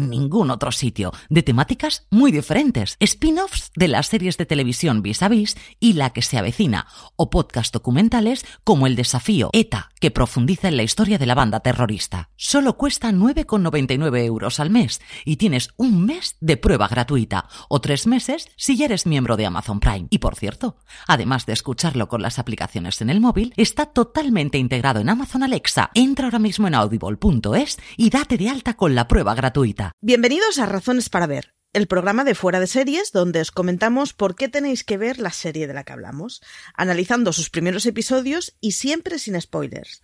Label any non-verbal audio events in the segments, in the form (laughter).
ningún otro sitio, de temáticas muy diferentes, spin-offs de las series de televisión Vis a Vis y La que se avecina, o podcast documentales como El desafío ETA, que profundiza en la historia de la banda terrorista. Solo cuesta 9,99 euros al mes y tienes un mes de prueba gratuita o tres meses si ya eres miembro de Amazon Prime. Y por cierto, además de escucharlo con las aplicaciones en el móvil, está totalmente integrado en Amazon Alexa. Entra ahora mismo en audible.es y date de alta con la prueba gratuita. Bienvenidos a Razones para Ver, el programa de fuera de series donde os comentamos por qué tenéis que ver la serie de la que hablamos, analizando sus primeros episodios y siempre sin spoilers.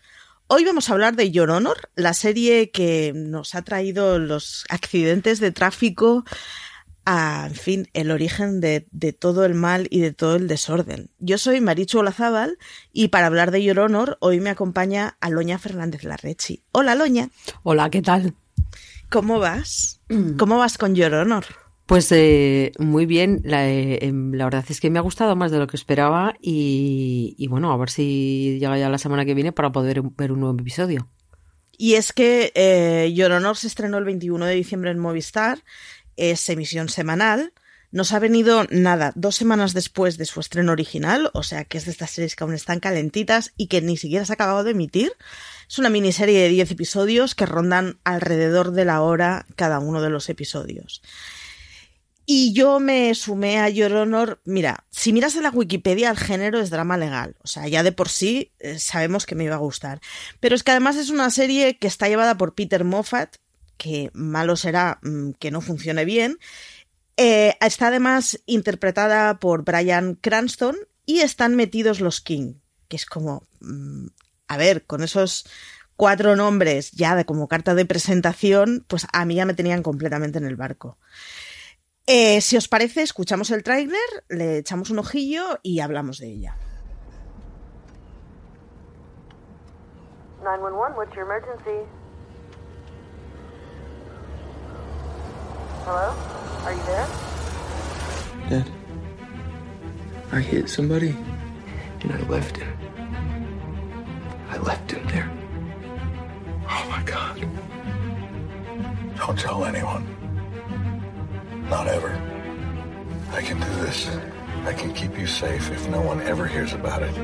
Hoy vamos a hablar de Your Honor, la serie que nos ha traído los accidentes de tráfico a, en fin, el origen de, todo el mal y de todo el desorden. Yo soy Marichu Olazábal y para hablar de Your Honor hoy me acompaña Aloña Fernández Larrechi. Hola, Aloña. Hola, ¿qué tal? ¿Cómo vas? ¿Cómo vas con Your Honor? Pues eh, muy bien, la, eh, em, la, verdad es que me ha gustado más de lo que esperaba y, y, bueno, a ver si llega ya la semana que viene para poder ver un nuevo episodio. Y es que eh, Your Honor se estrenó el 21 de diciembre en Movistar, es emisión semanal, nos ha venido nada, dos semanas después de su estreno original, o sea que es de estas series que aún están calentitas y que ni siquiera se ha acabado de emitir. Es una miniserie de 10 episodios que rondan alrededor de la hora cada uno de los episodios. Y yo me sumé a Your Honor. Mira, si miras en la Wikipedia, el género es drama legal. O sea, ya de por sí eh, sabemos que me iba a gustar. Pero es que además es una serie que está llevada por Peter Moffat, que malo será mmm, que no funcione bien. Eh, está además interpretada por Brian Cranston y están metidos los King, que es como, mmm, a ver, con esos cuatro nombres ya de como carta de presentación, pues a mí ya me tenían completamente en el barco. Eh, si os parece, escuchamos el tráiler, le echamos un ojillo y hablamos de ella. 911, what's your emergency? Hello? Are you there? Dad, I hit somebody and I left him. I left him there. Oh my God. Don't tell anyone. Not ever. I can do this. I can keep you safe if no one ever hears about it.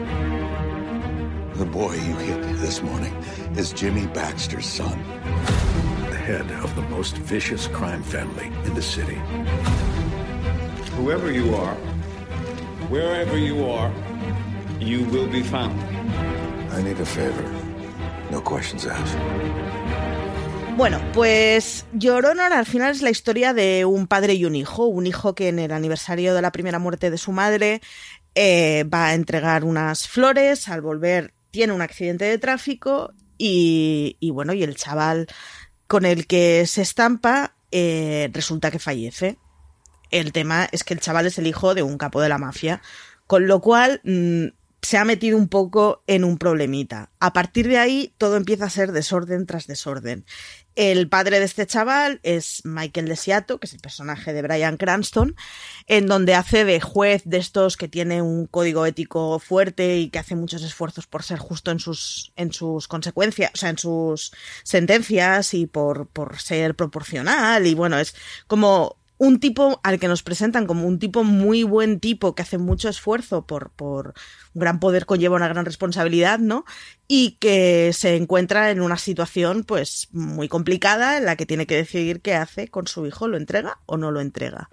The boy you hit this morning is Jimmy Baxter's son. The head of the most vicious crime family in the city. Whoever you are, wherever you are, you will be found. I need a favor. No questions asked. Bueno, pues Your Honor al final es la historia de un padre y un hijo. Un hijo que en el aniversario de la primera muerte de su madre eh, va a entregar unas flores. Al volver tiene un accidente de tráfico y, y bueno, y el chaval con el que se estampa eh, resulta que fallece. El tema es que el chaval es el hijo de un capo de la mafia, con lo cual mm, se ha metido un poco en un problemita. A partir de ahí todo empieza a ser desorden tras desorden. El padre de este chaval es Michael Desiato, que es el personaje de Brian Cranston, en donde hace de juez de estos que tiene un código ético fuerte y que hace muchos esfuerzos por ser justo en sus, en sus consecuencias, o sea, en sus sentencias y por, por ser proporcional. Y bueno, es como un tipo al que nos presentan como un tipo muy buen tipo que hace mucho esfuerzo por, por un gran poder conlleva una gran responsabilidad, ¿no? Y que se encuentra en una situación pues muy complicada en la que tiene que decidir qué hace con su hijo, lo entrega o no lo entrega.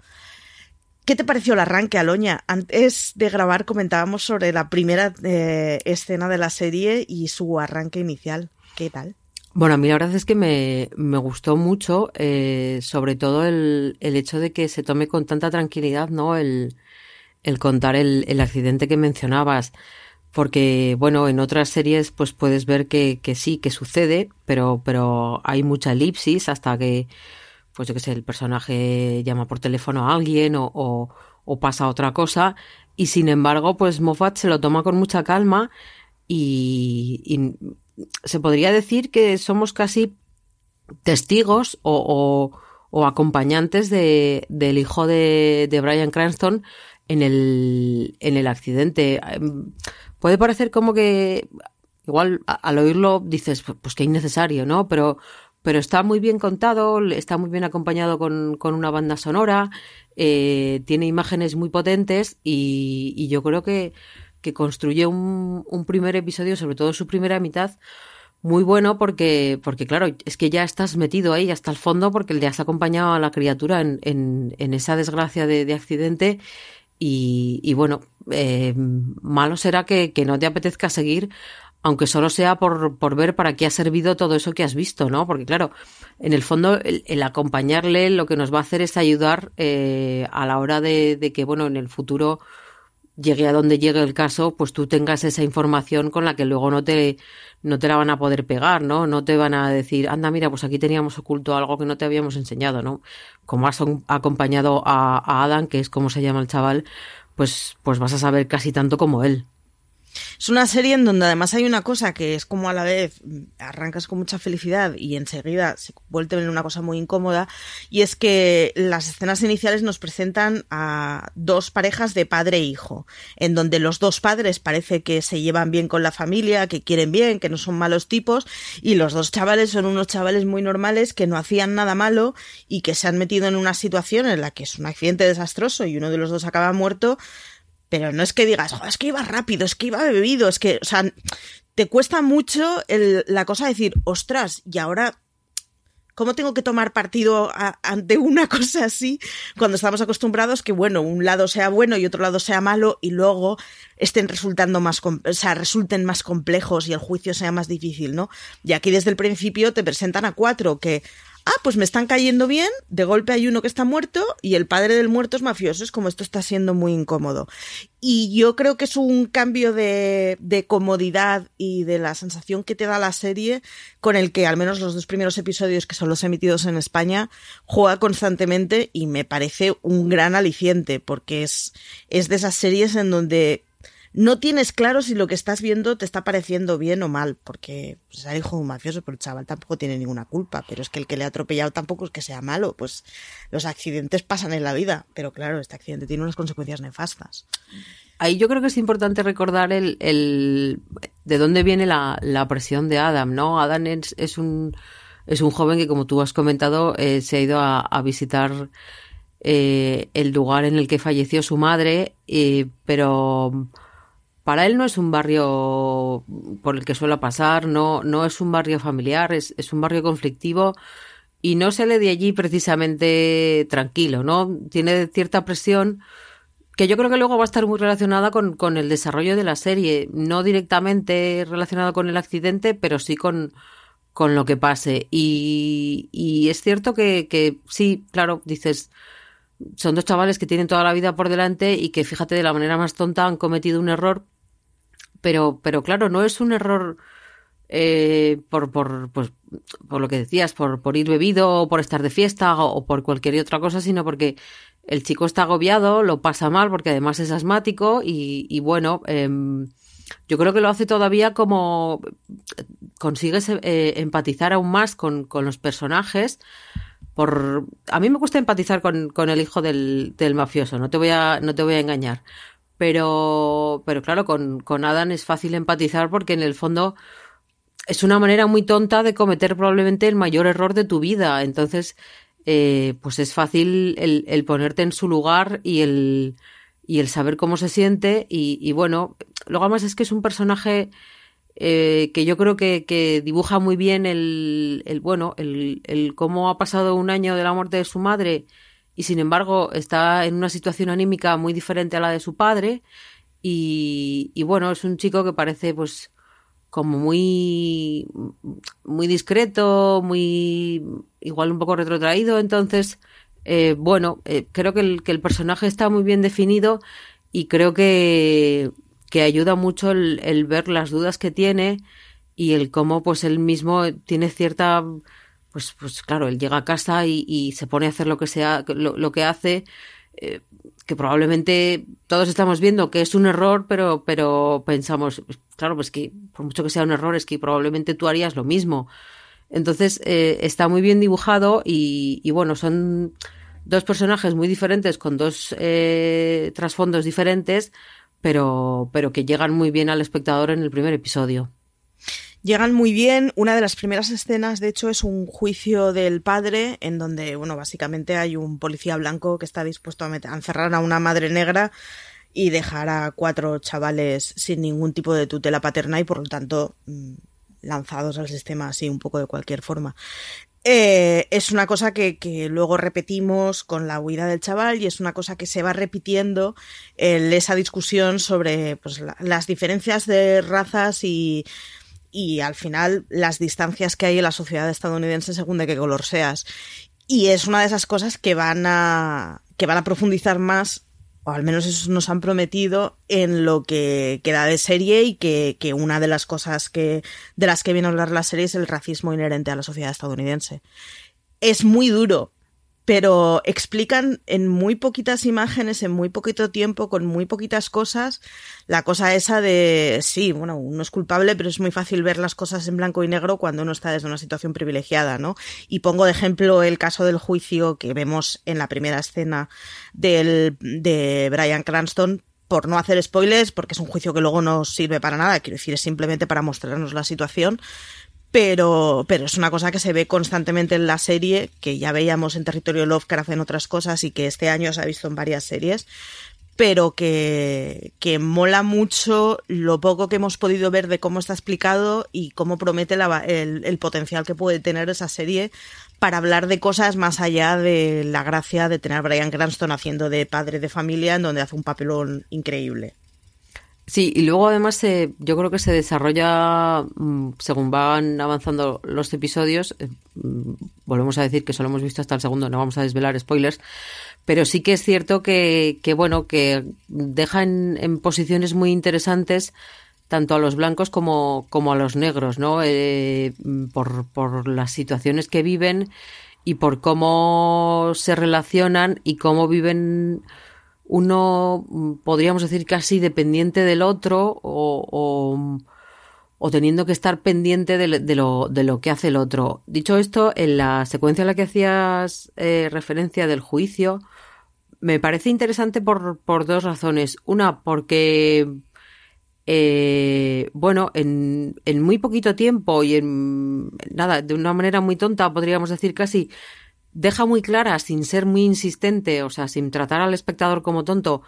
¿Qué te pareció el arranque, Aloña? Antes de grabar comentábamos sobre la primera eh, escena de la serie y su arranque inicial. ¿Qué tal? Bueno, a mí la verdad es que me, me gustó mucho, eh, sobre todo el, el, hecho de que se tome con tanta tranquilidad, ¿no? El, el contar el, el, accidente que mencionabas. Porque, bueno, en otras series, pues puedes ver que, que sí, que sucede, pero, pero hay mucha elipsis hasta que, pues yo qué sé, el personaje llama por teléfono a alguien o, o, o pasa otra cosa. Y sin embargo, pues Moffat se lo toma con mucha calma y, y se podría decir que somos casi testigos o, o, acompañantes de, del hijo de, de, Brian Cranston en el, en el accidente. Puede parecer como que igual al oírlo dices, pues que innecesario, ¿no? Pero, pero está muy bien contado, está muy bien acompañado con, una banda sonora, eh, tiene imágenes muy potentes y yo creo que que construye un, un, primer episodio, sobre todo su primera mitad, muy bueno porque, porque claro, es que ya estás metido ahí hasta el fondo porque le has acompañado a la criatura en, en, en esa desgracia de, de accidente y, y bueno, eh, malo será que, que, no te apetezca seguir, aunque solo sea por, por ver para qué ha servido todo eso que has visto, ¿no? Porque claro, en el fondo el, el acompañarle lo que nos va a hacer es ayudar eh, a la hora de, de que, bueno, en el futuro llegue a donde llegue el caso, pues tú tengas esa información con la que luego no te, no te la van a poder pegar, ¿no? No te van a decir, anda, mira, pues aquí teníamos oculto algo que no te habíamos enseñado, ¿no? Como has acompañado a, a Adam, que es como se llama el chaval, pues, pues vas a saber casi tanto como él. Es una serie en donde además hay una cosa que es como a la vez arrancas con mucha felicidad y enseguida se vuelve en una cosa muy incómoda y es que las escenas iniciales nos presentan a dos parejas de padre e hijo, en donde los dos padres parece que se llevan bien con la familia, que quieren bien, que no son malos tipos y los dos chavales son unos chavales muy normales que no hacían nada malo y que se han metido en una situación en la que es un accidente desastroso y uno de los dos acaba muerto pero no es que digas, es que iba rápido, es que iba bebido, es que, o sea, te cuesta mucho la cosa de decir, ostras, y ahora, ¿cómo tengo que tomar partido ante una (laughs) cosa así cuando estamos acostumbrados que, bueno, un lado sea bueno y otro lado sea malo y luego estén resultando más, o sea, resulten más complejos y el juicio sea más difícil, ¿no? Y aquí desde el principio te presentan a cuatro que ah, pues me están cayendo bien, de golpe hay uno que está muerto y el padre del muerto es mafioso, es como esto está siendo muy incómodo. Y yo creo que es un cambio de, de, comodidad y de la sensación que te da la serie con el que al menos los dos primeros episodios que son los emitidos en España juega constantemente y me parece un gran aliciente porque es, es de esas series en donde no tienes claro si lo que estás viendo te está pareciendo bien o mal, porque pues, es hijo de un mafioso, pero el chaval tampoco tiene ninguna culpa, pero es que el que le ha atropellado tampoco es que sea malo, pues los accidentes pasan en la vida, pero claro, este accidente tiene unas consecuencias nefastas. Ahí yo creo que es importante recordar el, el de dónde viene la, la, presión de Adam, ¿no? Adam es, es, un, es un joven que, como tú has comentado, eh, se ha ido a, a visitar eh, el lugar en el que falleció su madre, eh, pero para él no es un barrio por el que suele pasar, no, no es un barrio familiar, es, es un barrio conflictivo y no sale de allí precisamente tranquilo, ¿no? Tiene cierta presión que yo creo que luego va a estar muy relacionada con, con el desarrollo de la serie, no directamente relacionado con el accidente, pero sí con, con lo que pase. Y, y es cierto que sí, claro, dices, son dos chavales que tienen toda la vida por delante y que, fíjate, de la manera más tonta han cometido un error, pero, pero claro, no es un error eh, por, por, pues, por lo que decías, por, por ir bebido o por estar de fiesta o, por cualquier otra cosa, sino porque el chico está agobiado, lo pasa mal porque además es asmático y, y bueno, em, yo creo que lo hace todavía como consigues eh, empatizar aún más con, con, los personajes. Por... A mí me cuesta empatizar con, con el hijo del, del, mafioso, no te voy a, no te voy a engañar. Pero, pero claro, con, con Adam es fácil empatizar porque en el fondo es una manera muy tonta de cometer probablemente el mayor error de tu vida. Entonces, eh, pues es fácil el, ponerte en su lugar y el, y el saber cómo se siente. Y, y bueno, luego además es que es un personaje eh, que yo creo que, dibuja muy bien el, bueno, el, cómo ha pasado un año de la muerte de su madre y sin embargo está en una situación anímica muy diferente a la de su padre. Y, y bueno, es un chico que parece pues como muy, muy discreto, muy igual un poco retrotraído. Entonces, eh, bueno, eh, creo que el, que el, personaje está muy bien definido y creo que, que ayuda mucho el, el, ver las dudas que tiene y el cómo pues él mismo tiene cierta pues pues claro él llega a casa y, se pone a hacer lo que sea lo, lo que hace eh, que probablemente todos estamos viendo que es un error, pero, pero pensamos, claro, pues que por mucho que sea un error, es que probablemente tú harías lo mismo. Entonces, eh, está muy bien dibujado y, y, bueno, son dos personajes muy diferentes con dos eh, trasfondos diferentes, pero, pero que llegan muy bien al espectador en el primer episodio. Llegan muy bien. Una de las primeras escenas, de hecho, es un juicio del padre, en donde, bueno, básicamente hay un policía blanco que está dispuesto a, meter, a encerrar a una madre negra y dejar a cuatro chavales sin ningún tipo de tutela paterna y, por lo tanto, mm, lanzados al sistema así un poco de cualquier forma. Eh, es una cosa que, que, luego repetimos con la huida del chaval y es una cosa que se va repitiendo en esa discusión sobre pues, la, las diferencias de razas y y al final las distancias que hay en la sociedad estadounidense según de qué color seas. Y es una de esas cosas que van a, que van a profundizar más, o al menos eso nos han prometido, en lo que queda de serie y que, que una de las cosas que, de las que viene a hablar la serie es el racismo inherente a la sociedad estadounidense. Es muy duro, pero explican en muy poquitas imágenes, en muy poquito tiempo, con muy poquitas cosas, la cosa esa de, sí, bueno, uno es culpable, pero es muy fácil ver las cosas en blanco y negro cuando uno está desde una situación privilegiada, ¿no? Y pongo de ejemplo el caso del juicio que vemos en la primera escena del, de Brian Cranston, por no hacer spoilers, porque es un juicio que luego no sirve para nada, quiero decir, es simplemente para mostrarnos la situación, pero, pero es una cosa que se ve constantemente en la serie, que ya veíamos en Territorio Lovecraft en otras cosas y que este año se ha visto en varias series, pero que, que mola mucho lo poco que hemos podido ver de cómo está explicado y cómo promete la, el, el potencial que puede tener esa serie para hablar de cosas más allá de la gracia de tener a Brian Cranston haciendo de padre de familia, en donde hace un papelón increíble. Sí, y luego además se, yo creo que se desarrolla mm, según van avanzando los episodios. Eh, mm, volvemos a decir que solo hemos visto hasta el segundo, no vamos a desvelar spoilers, pero sí que es cierto que, que bueno, que deja en, posiciones muy interesantes tanto a los blancos como, como a los negros, ¿no? Eh, por, por las situaciones que viven y por cómo se relacionan y cómo viven uno, mm, podríamos decir, casi dependiente del otro o, o, teniendo que estar pendiente de, lo, de, lo, que hace el otro. Dicho esto, en la secuencia en la que hacías eh, referencia del juicio, me parece interesante por, por dos razones. Una, porque, eh, bueno, en, en muy poquito tiempo y en nada, de una manera muy tonta, podríamos decir casi, deja muy clara, sin ser muy insistente, o sea, sin tratar al espectador como tonto,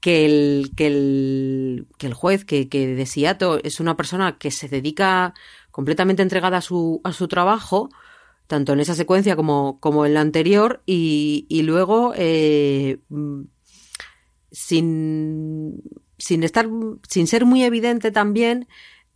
que el, que el, juez, que, que de es una persona que se dedica completamente entregada a su, a su trabajo, tanto en esa secuencia como, como en la anterior, y, y luego, eh, sin, sin estar, sin ser muy evidente también,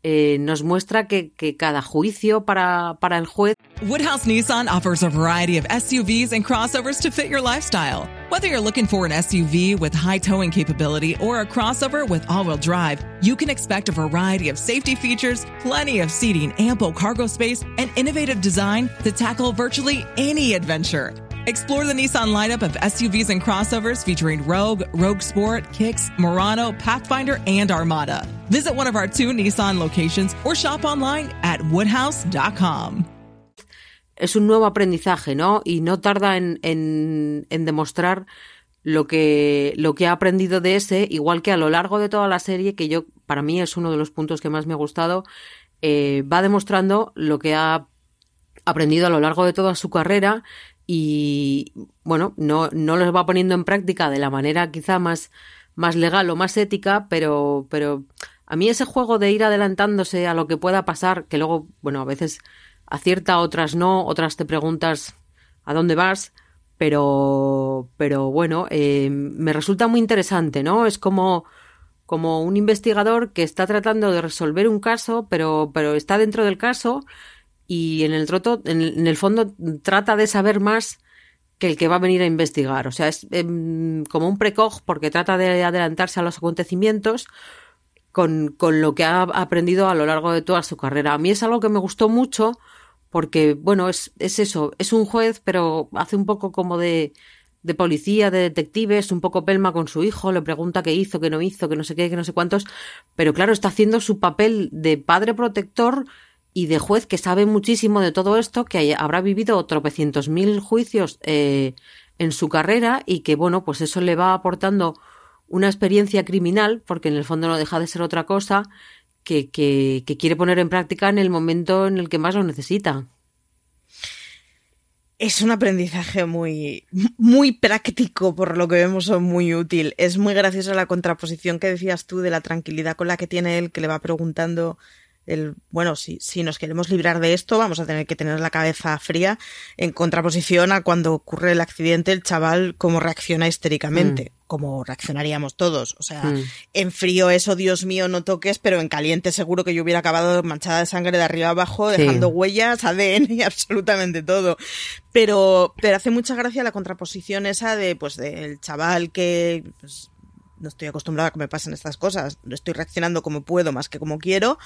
eh, nos muestra que, que cada juicio para, para el juez. Woodhouse Nissan offers a variety of SUVs and crossovers to fit your lifestyle. Whether you're looking for an SUV with high towing capability or a crossover with all wheel drive, you can expect a variety of safety features, plenty of seating, ample cargo space, and innovative design to tackle virtually any adventure. Explore the Nissan lineup of SUVs and crossovers featuring Rogue, Rogue Sport, Kicks, Murano, Pathfinder, and Armada. Visit one of our two Nissan locations or shop online at woodhouse.com. Es un nuevo aprendizaje, ¿no? Y no tarda en, en, en demostrar lo que, lo que ha aprendido de ese, igual que a lo largo de toda la serie, que yo, para mí es uno de los puntos que más me ha gustado, eh, va demostrando lo que ha aprendido a lo largo de toda su carrera y bueno, no, no los va poniendo en práctica de la manera quizá más, más legal o más ética, pero, pero a mí ese juego de ir adelantándose a lo que pueda pasar, que luego, bueno, a veces acierta, otras no, otras te preguntas a dónde vas, pero, pero bueno, eh, me resulta muy interesante, ¿no? Es como, como un investigador que está tratando de resolver un caso, pero, pero está dentro del caso y en el, troto, en, en el fondo trata de saber más que el que va a venir a investigar. O sea, es eh, como un precog porque trata de adelantarse a los acontecimientos con, con, lo que ha aprendido a lo largo de toda su carrera. A mí es algo que me gustó mucho porque, bueno, es, es eso, es un juez, pero hace un poco como de, de policía, de detective, es un poco pelma con su hijo, le pregunta qué hizo, qué no hizo, que no sé qué, que no sé cuántos, pero claro, está haciendo su papel de padre protector y de juez que sabe muchísimo de todo esto, que habrá vivido tropecientos mil juicios eh, en su carrera y que, bueno, pues eso le va aportando una experiencia criminal, porque en el fondo no deja de ser otra cosa, que, que, quiere poner en práctica en el momento en el que más lo necesita. Es un aprendizaje muy, muy práctico, por lo que vemos, o muy útil. Es muy graciosa la contraposición que decías tú de la tranquilidad con la que tiene él, que le va preguntando el, bueno, si, si nos queremos librar de esto, vamos a tener que tener la cabeza fría en contraposición a cuando ocurre el accidente, el chaval cómo reacciona histéricamente, mm. como reaccionaríamos todos. O sea, mm. en frío eso, Dios mío, no toques, pero en caliente seguro que yo hubiera acabado manchada de sangre de arriba abajo, dejando huellas, ADN y (laughs) absolutamente todo. Pero, pero hace mucha gracia la contraposición esa de, pues, del chaval que, pues, no estoy acostumbrada a que me pasen estas cosas, estoy reaccionando como puedo más que como quiero,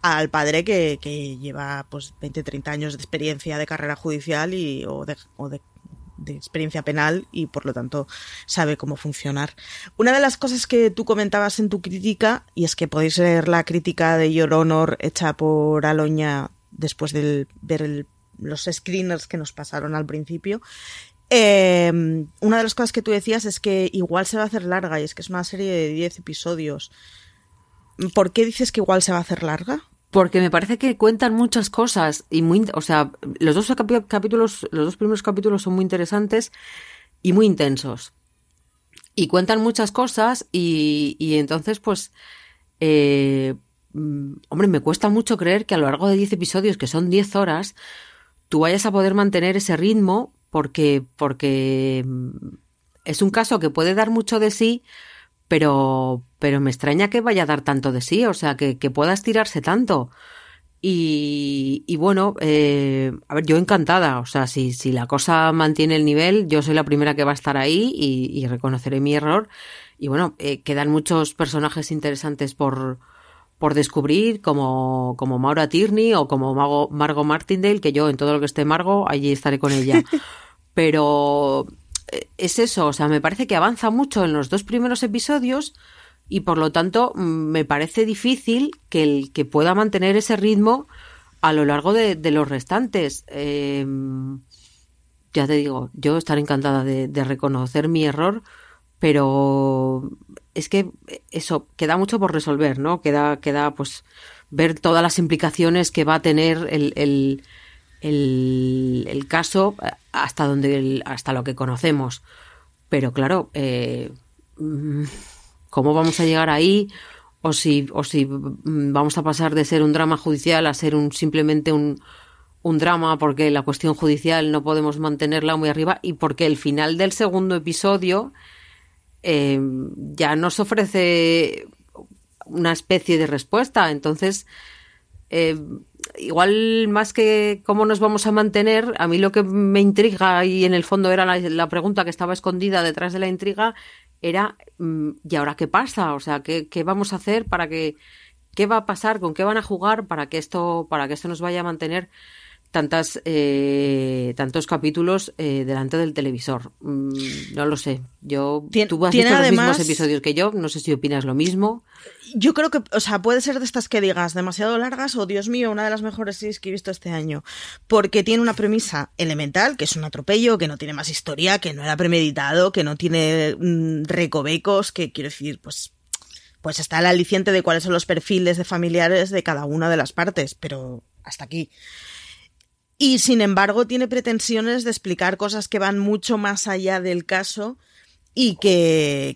al padre que, que lleva pues 20, 30 años de experiencia de carrera judicial y, o, de, o de, experiencia penal y por lo tanto sabe cómo funcionar. Una de las cosas que tú comentabas en tu crítica, y es que podéis leer la crítica de Your Honor hecha por Aloña después de ver los screeners que nos pasaron al principio, eh, una de las cosas que tú decías es que igual se va a hacer larga y es que es una serie de 10 episodios. ¿Por qué dices que igual se va a hacer larga? Porque me parece que cuentan muchas cosas y muy, o sea, los dos capítulos, los dos primeros capítulos son muy interesantes y muy intensos. Y cuentan muchas cosas y, entonces, pues, eh, hombre, me cuesta mucho creer que a lo largo de 10 episodios, que son 10 horas, tú vayas a poder mantener ese ritmo porque, porque es un caso que puede dar mucho de sí, pero, pero me extraña que vaya a dar tanto de sí, o sea, que, que pueda estirarse tanto. Y, y bueno, eh, a ver, yo encantada, o sea, si, si la cosa mantiene el nivel, yo soy la primera que va a estar ahí y, y reconoceré mi error. Y bueno, eh, quedan muchos personajes interesantes por, por descubrir, como, como Maura Tierney o como Mago, Margot Martindale, que yo en todo lo que esté Margot, allí estaré con ella. (laughs) Pero eh, es eso, o sea, me parece que avanza mucho en los dos primeros episodios y por lo tanto me parece difícil que, el, que pueda mantener ese ritmo a lo largo de, de los restantes. Eh, ya te digo, yo estaré encantada de, de reconocer mi error, pero es que eso queda mucho por resolver, ¿no? Queda, queda pues ver todas las implicaciones que va a tener el, el, el, caso hasta donde hasta lo que conocemos. Pero claro, eh, ¿cómo vamos a llegar ahí? O si, o si vamos a pasar de ser un drama judicial a ser un simplemente un, un drama porque la cuestión judicial no podemos mantenerla muy arriba y porque el final del segundo episodio eh, ya nos ofrece una especie de respuesta. Entonces, eh, igual más que cómo nos vamos a mantener, a mí lo que me intriga y en el fondo era la, pregunta que estaba escondida detrás de la intriga era mm, ¿y ahora qué pasa? O sea, ¿qué, ¿qué, vamos a hacer para que qué va a pasar, con qué van a jugar para que esto para que esto nos vaya a mantener tantas eh, tantos capítulos eh, delante del televisor. Mm, no lo sé. Yo tú has visto los mismos episodios que yo. No sé si opinas lo mismo. Yo creo que, o sea, puede ser de estas que digas demasiado largas o Dios mío, una de las mejores series que he visto este año, porque tiene una premisa elemental, que es un atropello, que no tiene más historia, que no era premeditado, que no tiene mm, recovecos, que quiero decir, pues pues está el aliciente de cuáles son los perfiles de familiares de cada una de las partes, pero hasta aquí y sin embargo tiene pretensiones de explicar cosas que van mucho más allá del caso y que,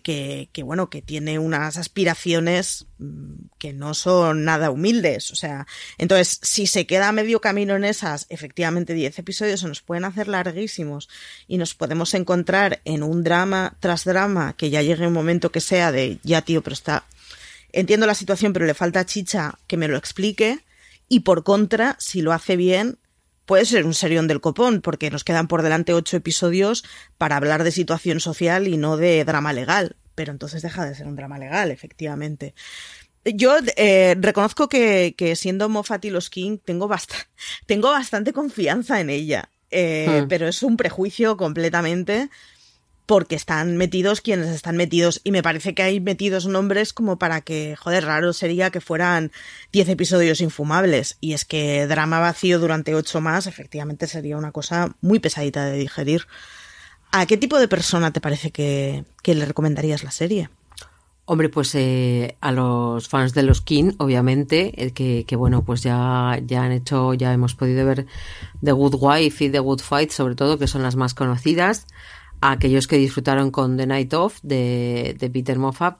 que, bueno, que tiene unas aspiraciones mm, que no son nada humildes. O sea, entonces, si se queda medio camino en esas, efectivamente 10 episodios se nos pueden hacer larguísimos y nos podemos encontrar en un drama tras drama que ya llegue un momento que sea de, ya tío, pero está, entiendo la situación, pero le falta chicha que me lo explique. Y por contra, si lo hace bien, puede ser un serión del copón, porque nos quedan por delante ocho episodios para hablar de situación social y no de drama legal. Pero entonces deja de ser un drama legal, efectivamente. Yo eh, reconozco que, siendo Moffat y los King tengo, (laughs) tengo bastante confianza en ella, eh, hmm. pero es un prejuicio completamente porque están metidos quienes están metidos y me parece que hay metidos nombres como para que, joder, raro sería que fueran 10 episodios infumables y es que drama vacío durante 8 más efectivamente sería una cosa muy pesadita de digerir. ¿A qué tipo de persona te parece que, le recomendarías la serie? Hombre, pues eh, a los fans de los King, obviamente, el que, que, bueno, pues ya, ya han hecho, ya hemos podido ver The Good Wife y The Good Fight, sobre todo, que son las más conocidas a aquellos que disfrutaron con The Night Of de, Peter Moffat.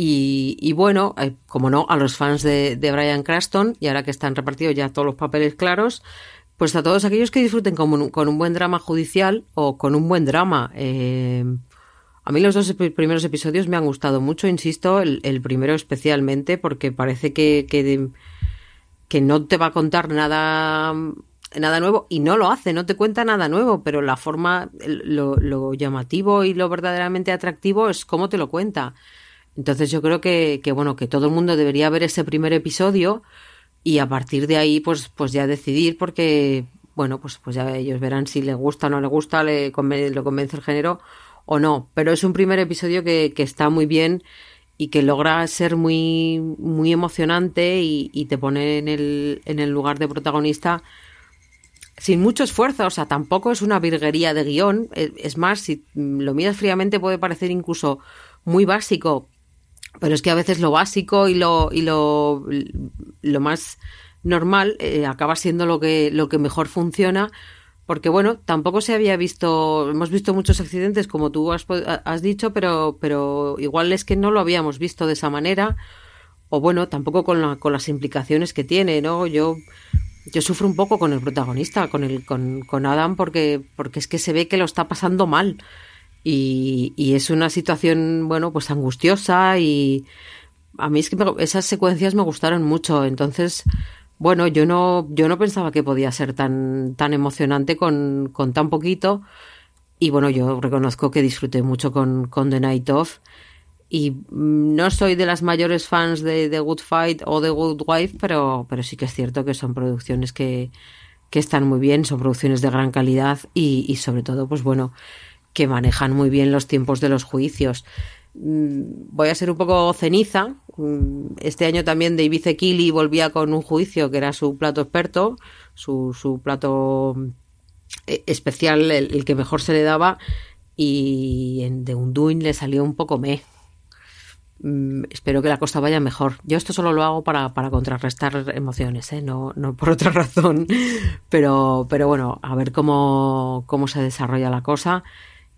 Y, bueno, eh, como no, a los fans de, de Brian Craston, y ahora que están repartidos ya todos los papeles claros, pues a todos aquellos que disfruten con un, con un buen drama judicial o con un buen drama. Eh, a mí los dos primeros episodios me han gustado mucho, insisto, el, primero especialmente, porque parece que, que, no te va a contar nada nada nuevo y no lo hace, no te cuenta nada nuevo, pero la forma, lo, llamativo y lo verdaderamente atractivo es cómo te lo cuenta. Entonces yo creo que, que, bueno, que todo el mundo debería ver ese primer episodio y a partir de ahí pues, pues ya decidir porque, bueno, pues, pues ya ellos verán si les gusta o no les gusta, le lo convence el género o no. Pero es un primer episodio que, que está muy bien y que logra ser muy, muy emocionante y, y te pone en el, en el lugar de protagonista sin mucho esfuerzo, o sea, tampoco es una virguería de guion. E, es más, si lo miras fríamente puede parecer incluso muy básico, pero es que a veces lo básico y lo, y lo, lo más normal eh, acaba siendo lo que, lo que mejor funciona. Porque bueno, tampoco se había visto, hemos visto muchos accidentes como tú has, has dicho, pero, pero igual es que no lo habíamos visto de esa manera o bueno, tampoco con, la, con las implicaciones que tiene, ¿no? Yo yo sufro un poco con el protagonista, con, el, con, con Adam, porque, porque es que se ve que lo está pasando mal. Y, y, es una situación, bueno, pues angustiosa y a mí es que esas secuencias me gustaron mucho. Entonces, bueno, yo no, yo no pensaba que podía ser tan, tan emocionante con, con tan poquito. Y bueno, yo reconozco que disfruté mucho con, con The Night Of y no soy de las mayores fans de The Good Fight o The Good Wife, pero, pero sí que es cierto que son producciones que, que están muy bien, son producciones de gran calidad y, y, sobre todo, pues bueno, que manejan muy bien los tiempos de los juicios. Mm, voy a ser un poco ceniza. Mm, este año también David Zekili volvía con un juicio que era su plato experto, su, su plato eh, especial, el, que mejor se le daba, y en The le salió un poco me Mm, espero que la cosa vaya mejor. Yo esto solo lo hago para, para contrarrestar emociones, ¿eh? no, no por otra (laughs) razón. Pero, pero bueno, a ver cómo, cómo se desarrolla la cosa.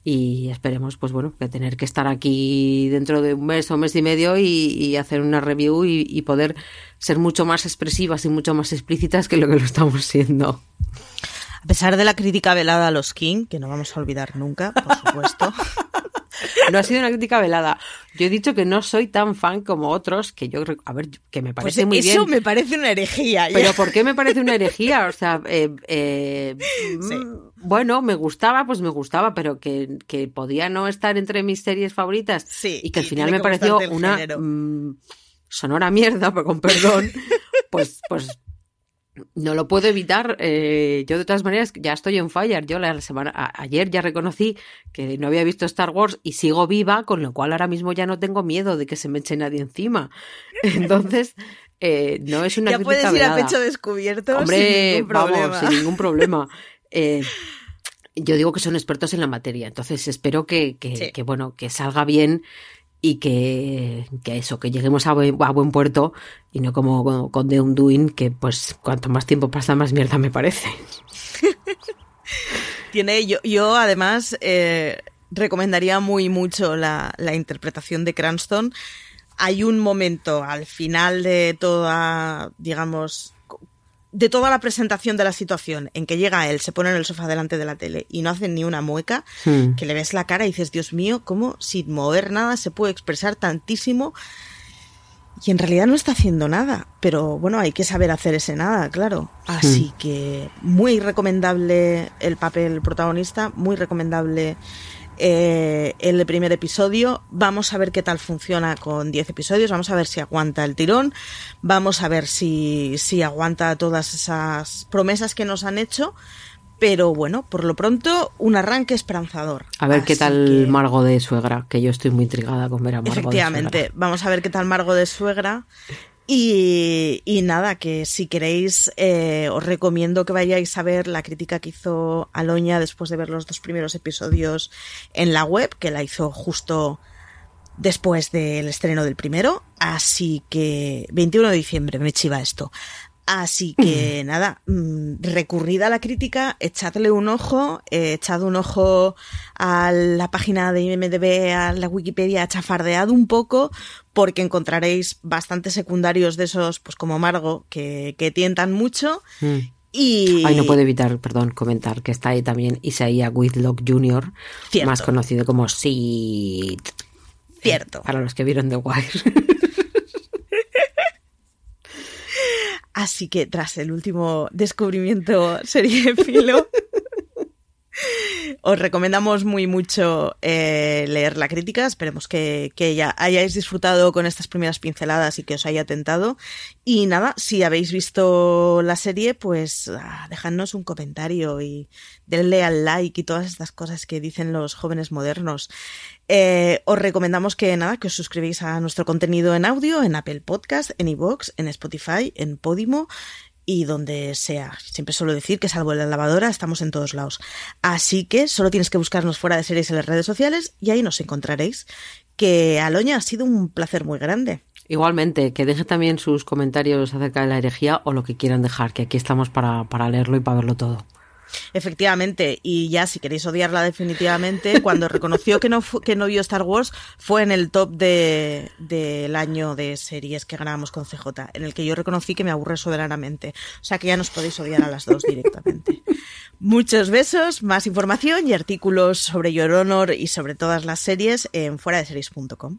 Y esperemos, pues bueno, que tener que estar aquí dentro de un mes o un mes y medio y, hacer una review y, y, poder ser mucho más expresivas y mucho más explícitas que lo que lo estamos siendo. A pesar de la crítica velada a los King, que no vamos a olvidar nunca, por supuesto. (laughs) no ha sido una crítica velada. Yo he dicho que no soy tan fan como otros, que yo, a ver, que me parece pues muy bien. Eso me parece una herejía. ya. Pero ¿por qué me parece una herejía? O sea, eh, eh, mm, bueno, me gustaba, pues me gustaba, pero que, que podía no estar entre mis series favoritas Sí, y que al final me pareció una mm, sonora mierda, pero (laughs) con perdón, pues, pues no lo puedo evitar. eh, yo de todas maneras ya estoy en fire. Yo la semana a- ayer ya reconocí que no había visto Star Wars y sigo viva, con lo cual ahora mismo ya no tengo miedo de que se me eche nadie encima. (laughs) Entonces, eh, no es una ya puedes ir a pecho descubierto Hombre, sin ningún problema. vamos, sin ningún problema. (laughs) Eh, yo digo que son expertos en la materia, entonces espero que, que, Sí. que, bueno, que salga bien y que, que eso, que lleguemos a buen, puerto y no como con- con The Undoing, que pues cuanto más tiempo pasa, más mierda me parece. (laughs) Tiene, yo, yo además eh, recomendaría muy mucho la, la interpretación de Cranston. Hay un momento al final de toda, digamos, de toda la presentación de la situación en que llega él, se pone en el sofá delante de la tele y no hace ni una mueca, Hmm. que le ves la cara y dices, Dios mío, ¿cómo sin mover nada se puede expresar tantísimo? Y en realidad no está haciendo nada, pero bueno, hay que saber hacer ese nada, claro. Así que muy recomendable el papel protagonista, muy recomendable eh, el primer episodio. Vamos a ver qué tal funciona con 10 episodios, vamos a ver si aguanta el tirón, vamos a ver si, si aguanta todas esas promesas que nos han hecho. Pero bueno, por lo pronto, un arranque esperanzador. A ver qué tal que- Margo de suegra, que yo estoy muy intrigada con ver a Margo de Efectivamente, suegra. vamos a ver qué tal Margo de suegra. Y, nada, que si queréis, eh, os recomiendo que vayáis a ver la crítica que hizo Aloña después de ver los dos primeros episodios en la web, que la hizo justo después del estreno del primero. Así que 21 de diciembre me chiva esto. Así que (clears throat) nada, mm, recurrid a la crítica, echadle un ojo, eh, echad un ojo a la página de IMDB, a la Wikipedia, chafardead un poco, porque encontraréis bastantes secundarios de esos, pues como Margo, que, que tientan mucho. Mm. Y Ay, no puedo evitar, perdón, comentar que está ahí también Isaiah Whitlock Jr., Cierto. más conocido como Sid. Cierto. Para los que vieron The Wire. (laughs) Así que tras el último descubrimiento seriéfilo, (laughs) os recomendamos muy mucho eh, leer la crítica. Esperemos que, ya hayáis disfrutado con estas primeras pinceladas y que os haya tentado. Y nada, si habéis visto la serie, pues ah, dejadnos un comentario y denle al like y todas estas cosas que dicen los jóvenes modernos. Eh, os recomendamos que nada, que os suscribáis a nuestro contenido en audio, en Apple Podcast, en iVoox, en Spotify, en Podimo y donde sea. Siempre suelo decir que salvo en la lavadora estamos en todos lados. Así que solo tienes que buscarnos fuera de series en las redes sociales y ahí nos encontraréis. Que Aloña ha sido un placer muy grande. Igualmente, que dejen también sus comentarios acerca de la herejía o lo que quieran dejar, que aquí estamos para, para leerlo y para verlo todo. Efectivamente, y ya si queréis odiarla definitivamente, (laughs) cuando reconoció que no, que no vio Star Wars, fue en el top de- del año de series que ganábamos con CJ, en el que yo reconocí que me aburre soberanamente. O sea que ya nos podéis odiar a las dos directamente. Muchos besos, más información y artículos sobre Your Honor y sobre todas las series en fuera de series.com.